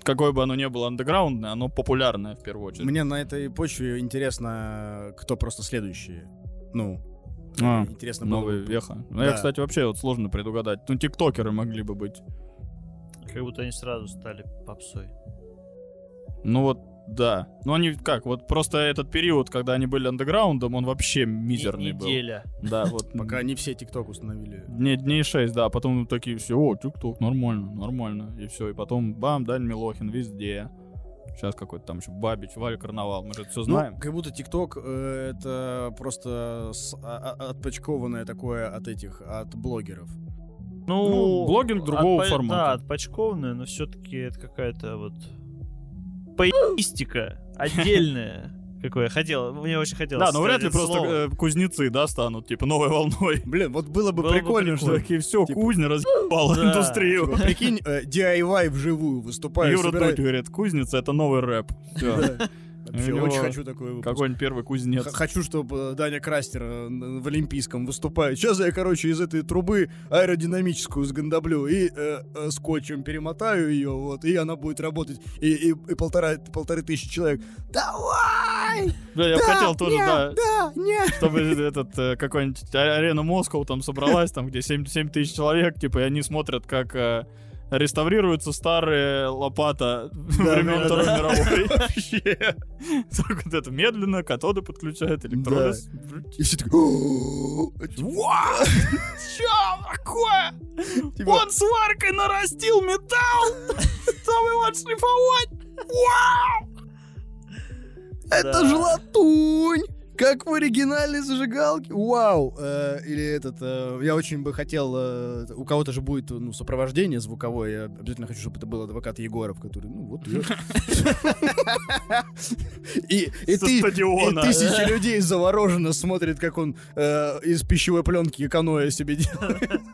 какое бы оно ни было андеграундное, оно популярное в первую очередь. Мне на этой почве интересно, кто просто следующие. Ну, А, интересно было Новая бы- веха. Ну, я, Да. кстати, вообще вот сложно предугадать. Ну, тиктокеры могли бы быть. Как будто они сразу стали попсой. Ну вот, да. Ну они как, вот просто этот период, когда они были андеграундом, он вообще мизерный был. Неделя. Да, вот. Пока не все ТикТок установили. Дней, дней 6, да, а потом такие все, о, тикток, нормально, нормально. И все, и потом бам, Дань Милохин везде. Сейчас какой-то там еще Бабич, Валя Карнавал, мы же это все знаем. Ну, как будто ТикТок э, это просто с- а- а- отпочкованное такое от этих, от блогеров. Ну, блогинг другого отпа- формата. Да, отпочкованная, но все-таки это какая-то вот поистика отдельная. Какое я хотел, мне очень хотелось. да, но вряд ли просто э, кузнецы, да, станут, типа, новой волной. Блин, вот было бы Было бы прикольно, что... Такие, все, Типа- кузня разъебала Да. индустрию. типа, прикинь, э, DIY вживую выступаешь, Юра Дудь говорит, кузница это новый рэп. Вообще, очень хочу такой выпуск. Какой-нибудь первый кузнец. Х- Хочу, чтобы Даня Крастер э, в Олимпийском выступает. Сейчас я, короче, из этой трубы аэродинамическую сгондаблю и э, э, скотчем перемотаю ее, вот, и она будет работать. И, и- и полтора, полторы тысячи человек. Давай! Бля, я Да, хотел тоже, нет, да, Да, нет! чтобы этот э, какой-нибудь а- арена Москва там собралась, там где 7, 7 тысяч человек, типа, и они смотрят, как реставрируются старые лопата времен да, Второй да. мировой. Так вот это медленно, катоды подключают, электролиз. И все такие... «О, Вау! Чё такое? типа, Он сваркой нарастил металл, чтобы его отшлифовать. Вау! Это же латунь! Как в оригинальной зажигалке. Вау! Э, или этот, э, я очень бы хотел, э, у кого-то же будет ну, сопровождение звуковое. Я обязательно хочу, чтобы это был адвокат Егоров, который, ну вот. и- тысячи людей завороженно смотрят, как он э, из пищевой пленки каноэ себе делает.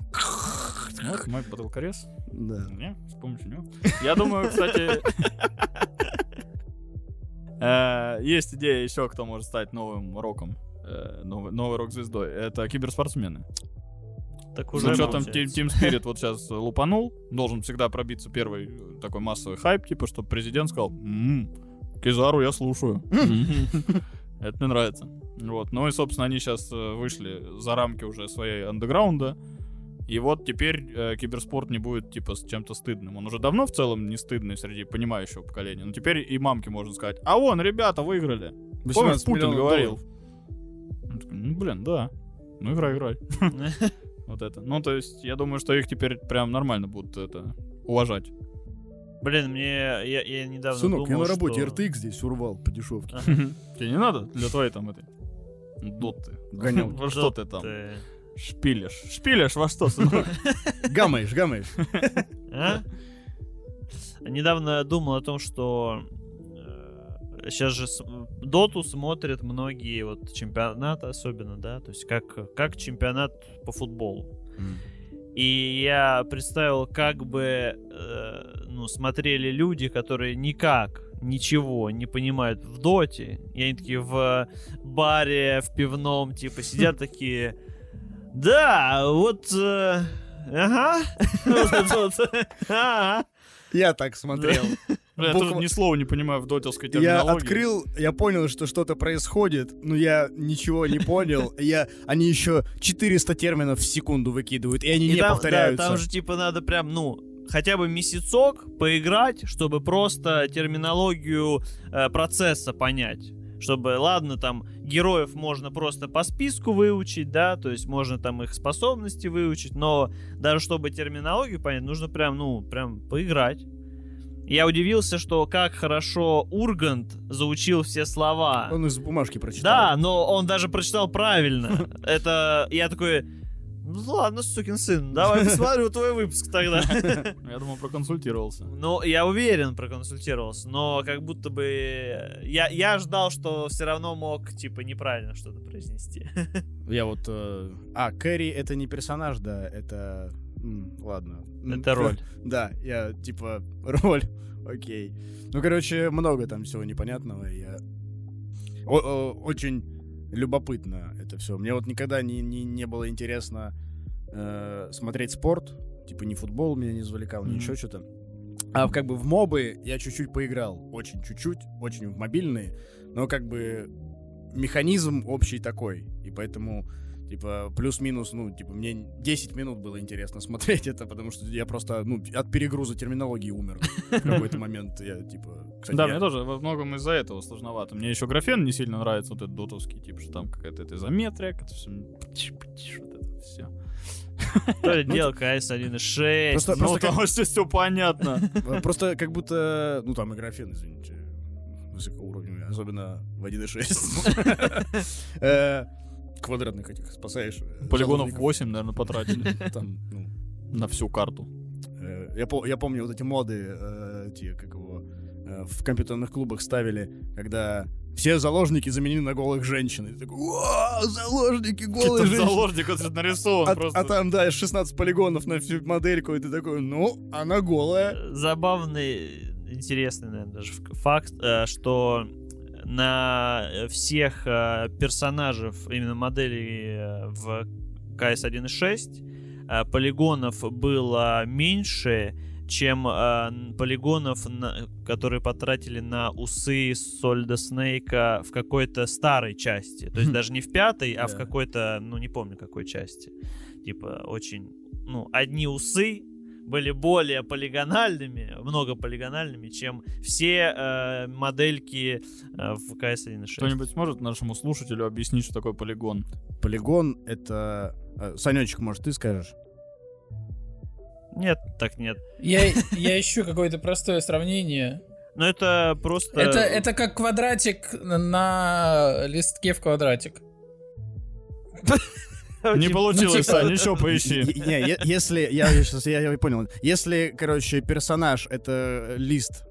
Вот мой батлкорез. Да. Не, с помощью него. Я думаю, кстати... э, Есть идея еще, кто может стать новым роком. э, Новой, новой рок-звездой. Это киберспортсмены. Так уже учетом получается. Team, Team Spirit вот сейчас лупанул, должен всегда пробиться первый э, такой массовый хайп, типа, чтобы президент сказал, «М, Кизару я слушаю. Это мне нравится. Вот. Ну и, собственно, они сейчас вышли за рамки уже своей андеграунда. И вот теперь э, киберспорт не будет, типа, с чем-то стыдным. Он уже давно в целом не стыдный среди понимающего поколения. Но теперь и мамке можно сказать, а вон, ребята, выиграли. Помнишь, 18 Путин говорил. Он такой, ну, блин, да. Ну, играй, играй. Вот это. Ну, то есть, я думаю, что их теперь прям нормально будут это уважать. Блин, мне я, я недавно Сынок, я думал, на работе что... RTX здесь урвал по дешевке. Тебе не надо для твоей там этой доты? Гонял. Что ты там шпилишь? Шпилишь во что, сынок? Гамаешь, гамаешь. А? Недавно думал о том, что сейчас же с- доту смотрят многие вот чемпионаты особенно, да, то есть как как чемпионат по футболу. И я представил, как бы э, ну, смотрели люди, которые никак ничего не понимают в доте. И они такие в баре, в пивном, типа, сидят такие. Да, вот. э, ага. Вот. Ага. Я так смотрел. Бля, Я Буква- тоже ни слова не понимаю в дотелской Я терминологии. открыл, я понял, что что-то происходит, но я ничего не понял. Я, они еще 400 терминов в секунду выкидывают, и они И не там, да, повторяются. там же типа надо прям, ну, хотя бы месяцок поиграть, чтобы просто терминологию э, процесса понять. Чтобы, ладно, там, героев можно просто по списку выучить, да, то есть можно там их способности выучить, но даже чтобы терминологию понять, нужно прям, ну, прям поиграть. Я удивился, что как хорошо Ургант заучил все слова. Он из бумажки прочитал. Да, но он даже прочитал правильно. Это я такой, ну ладно, сукин сын, давай посмотрю твой выпуск тогда. Я думал, проконсультировался. Ну, я уверен, проконсультировался, но как будто бы я, я ждал, что все равно мог, типа, неправильно что-то произнести. Я вот... э, А, Кэрри это не персонаж, да, это... м, Ладно. Это роль. Да, я типа роль. Окей. Ну, короче, много там всего непонятного. и Я... О- о- очень любопытно это все. Мне вот никогда не, не, не было интересно э, смотреть спорт. Типа ни футбол меня не завлекал, ни Мгм. еще что-то. А как бы в мобы я чуть-чуть поиграл. Очень чуть-чуть, очень в мобильные. Но как бы механизм общий такой. И поэтому Типа, плюс-минус, ну, типа, мне 10 минут было интересно смотреть это, потому что я просто, ну, от перегруза терминологии умер в какой-то момент. Я, типа, кстати, Да, я- мне тоже во многом из-за этого сложновато. Мне еще графен не сильно нравится, вот этот дотовский, типа, что там какая-то эта изометрия, это все, вот это все. То ли дело КС 1.6. Просто- Ну, там все, все понятно. Э, Просто как будто, ну, там и графен, извините, высокоуровневый, особенно в 1.6. Квадратных этих спасаешь. э, Полигонов заложников. 8, наверное, потратили Там, ну, на всю карту. Э, Я, я помню вот эти моды, э, те, как его, э, в компьютерных клубах ставили, когда все заложники заменены на голых женщин. И ты такой, «Уа, заложники, голые Там женщины. заложник вот нарисован А, просто. а там, да, 16 полигонов на всю модельку, и ты такой, ну, она голая. Забавный, интересный, наверное, даже факт, что на всех э, персонажей, именно моделей э, в КС 1.6 э, полигонов было меньше, чем э, полигонов, на- которые потратили на усы Сольда Снейка в какой-то старой части. То есть Хм. даже не в пятой, а в какой-то, ну не помню какой части. Типа очень, ну, одни усы были более полигональными, много полигональными, чем все э, модельки э, в КС 1.6. Кто-нибудь сможет нашему слушателю объяснить, что такое полигон? Полигон — это... э, Санечек, может, ты скажешь? Нет, так нет. Я, я ищу какое-то простое сравнение. Но это просто... Это, это как квадратик на листке в квадратик. Не получилось, типа- Сань, еще поищи. Не, если, я сейчас, я, понял, если, короче, персонаж это лист э,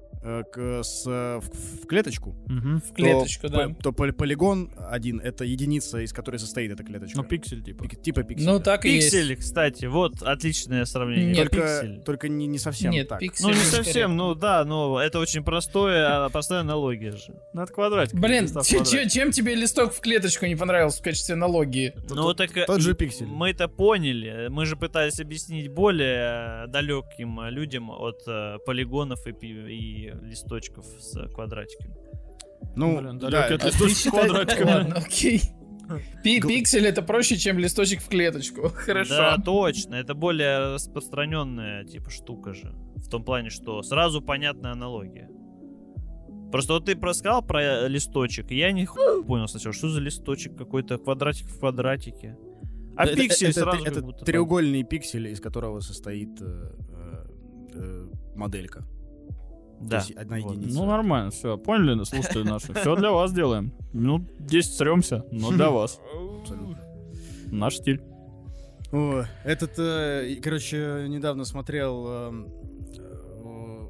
к- с, э, в, в клеточку, Мгм. В клеточку, то, да. по- то поли- полигон один это единица, из которой состоит эта клеточка. Ну, пиксель, типа. Пик- типа пикселя. Ну, так и есть. Пиксель, кстати, вот отличное сравнение. Нет, только, Пиксель. только не, не совсем Нет, так. пиксель Ну, не скорее. совсем, ну да, но это очень простое, а простая аналогия же. Это квадратик. Блин, чем тебе листок в клеточку не понравился в качестве аналогии? Ну, так э, тот же пиксель. Мы это поняли. Мы же пытались объяснить более э, далеким э, людям от э, полигонов и листочков с квадратиками. Ну, Блин, да, от это- листочка с квадратиками. Ладно, окей. Пи- Пиксель это проще, чем листочек в клеточку. Хорошо. Да, точно. Это более распространенная типа штука же. В том плане, что сразу понятная аналогия. Просто вот ты про- сказал про э, листочек, и я не понял сначала, что за листочек какой-то квадратик в квадратике. А это- пиксель это, сразу это, это будто треугольный пиксель, из которого состоит э, э, э, моделька. Да. То есть одна вот. единица. Ну, нормально, все. Поняли, слушатели наши? Все для вас делаем. Минут 10 сремся, но для вас. Абсолютно. Наш стиль. О, этот, э, короче, недавно смотрел эм, э,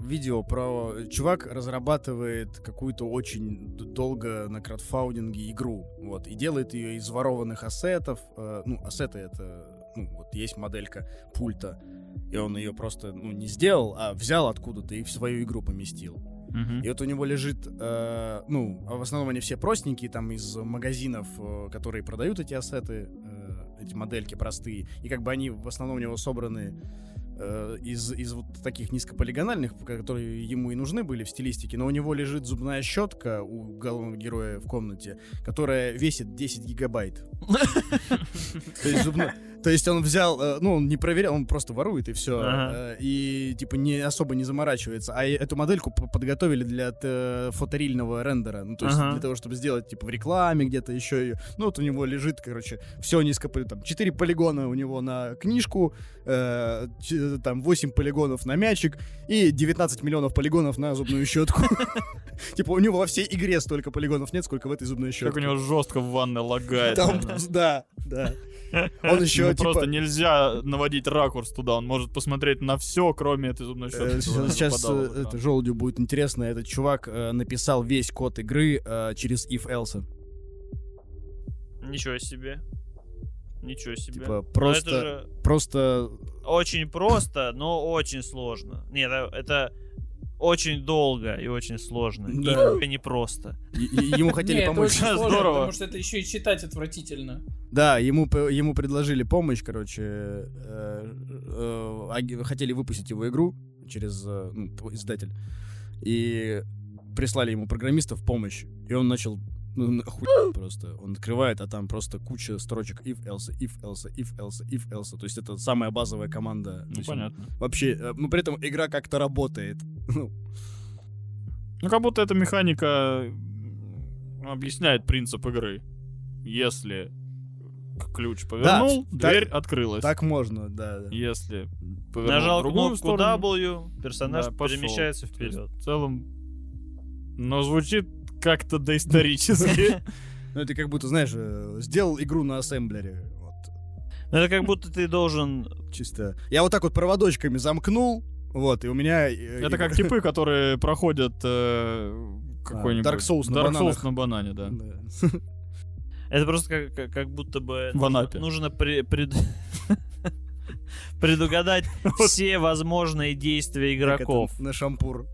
видео про... Чувак разрабатывает какую-то очень долго на краудфаундинге игру, вот, и делает ее из ворованных ассетов. э, ну, ассеты это... Ну, вот есть моделька пульта, и он ее просто, ну, не сделал, а взял откуда-то и в свою игру поместил. Мгм. И вот у него лежит, э, ну, а в основном они все простенькие, там из магазинов, э, которые продают эти ассеты, э, эти модельки простые. И как бы они в основном у него собраны э, из, из вот таких низкополигональных, которые ему и нужны были в стилистике. Но у него лежит зубная щетка у главного героя в комнате, которая весит 10 гигабайт. То есть зубной- То есть он взял, э, ну, он не проверял, он просто ворует и все. Ага. И, типа, не особо не заморачивается. А эту модельку подготовили для э, фоторильного рендера. Ну, то есть Ага. для того, чтобы сделать, типа, в рекламе где-то еще ее. Ну, вот у него лежит, короче, все низко, там, 4 полигона у него на книжку, э, там, 8 полигонов на мячик и 19 миллионов полигонов на зубную щетку. Типа, у него во всей игре столько полигонов нет, сколько в этой зубной щетке. Как у него жестко в ванной лагает. Да, да. Он еще, Ему типа... просто нельзя наводить ракурс туда, он может посмотреть на все, кроме этой зубной Э, щетки. Сейчас западала э, в экран. это желудю будет интересно. Этот чувак э, написал весь код игры э, через if-else. Ничего себе. Ничего себе. Типа, просто- это же Просто очень просто, но очень сложно. Нет, это, это очень долго и очень сложно. Да. И непросто. ему хотели помочь. Здорово. потому что это еще и читать отвратительно. Да, ему, ему предложили помощь, короче. э, э, хотели выпустить его игру через э, ну, издатель. И прислали ему программистов помощь. И он начал ну, нахуй просто. Он открывает, а там просто куча строчек if else, if else, if else, if else. То есть это самая базовая команда. Ну, есть он понятно. Вообще, э, ну при этом игра как-то работает. Ну, Ну, как будто эта механика объясняет принцип игры. Если ключ повернул, да. дверь открылась. так можно, да. да. Если повернул Нажал другую кнопку сторону, W, персонаж да, пошел. перемещается вперед. В целом, но звучит как-то доисторически. Ну это как будто, знаешь, э, сделал игру на ассемблере. Ну, Это как будто ты должен... чисто. Я вот так вот проводочками замкнул, вот, и у меня... э, Это как типы, которые проходят э, какой-нибудь... Dark Souls на Dark бананах. Souls на банане, да. Это просто как, будто бы... В нужно- Анапе. Нужно пред- пред- предугадать все возможные действия игроков. На шампур.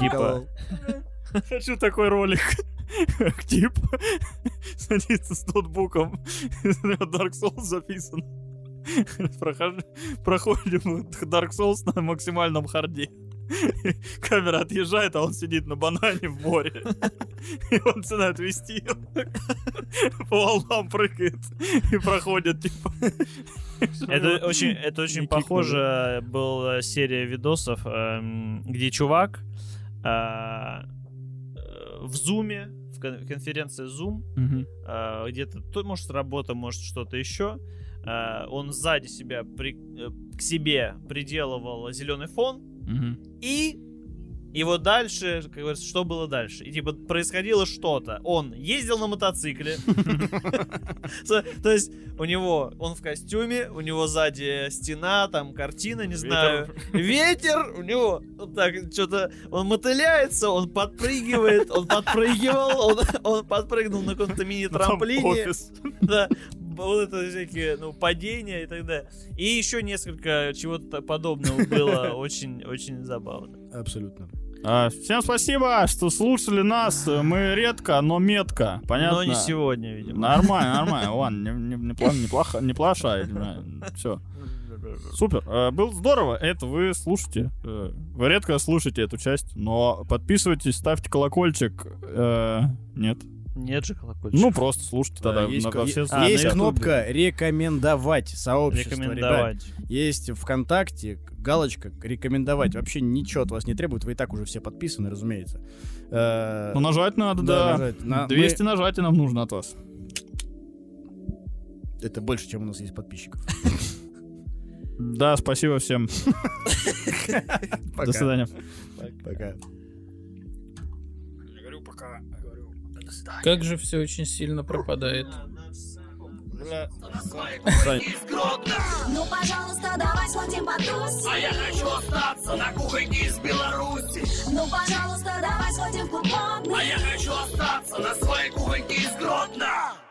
Типа. Хочу такой ролик. Как тип садится с ноутбуком, Dark Souls записан. Прохож- Проходим Dark Souls на максимальном харде. Камера отъезжает, а он сидит на банане в море. И он начинает вести. По волнам прыгает и проходит, типа. Это очень, это очень похоже была серия видосов, эм, где чувак э, э, в зуме, в кон- конференции Zoom, э, где-то, то, может, работа, может, что-то еще, э, он сзади себя при- э, к себе приделывал зеленый фон, Мгм. и И вот дальше, как говорится, что было дальше? И типа происходило что-то. Он ездил на мотоцикле. То есть у него, он в костюме, у него сзади стена, там картина, не знаю. Ветер, у него вот так что-то, он мотыляется, он подпрыгивает, он подпрыгивал, он, подпрыгнул на каком-то мини-трамплине. Да, вот это всякие, ну, падения и так далее. И еще несколько чего-то подобного было очень-очень забавно. Абсолютно. А, Всем спасибо, что слушали нас. Мы редко, но метко. Понятно? Но не сегодня, видимо. Нормально, нормально. Ладно, не, не, неплохо, неплохо, неплохо. Все. Супер. Э, Было здорово. Это вы слушаете. Э, Вы редко слушаете эту часть, но подписывайтесь, ставьте колокольчик. Э, Нет. Нет же колокольчика. Ну, просто слушайте тогда. Да, есть на- ко- все А, есть кнопка рекомендовать сообщество, ребят. рекомендовать. Есть ВКонтакте галочка рекомендовать. Вообще ничего от вас не требует. Вы и так уже все подписаны, разумеется. Э, Ну, нажать надо, да, да. нажать. На- 200 нажатий нам нужно от вас. Это больше, чем у нас есть подписчиков. Да, спасибо всем. До свидания. Пока. Как же все очень сильно пропадает. Ну, пожалуйста, давай сходим потусим. А я хочу остаться на кухоньке из Беларуси Ну, пожалуйста, давай сходим в клуб. А я хочу остаться на своей кухоньке из Гродно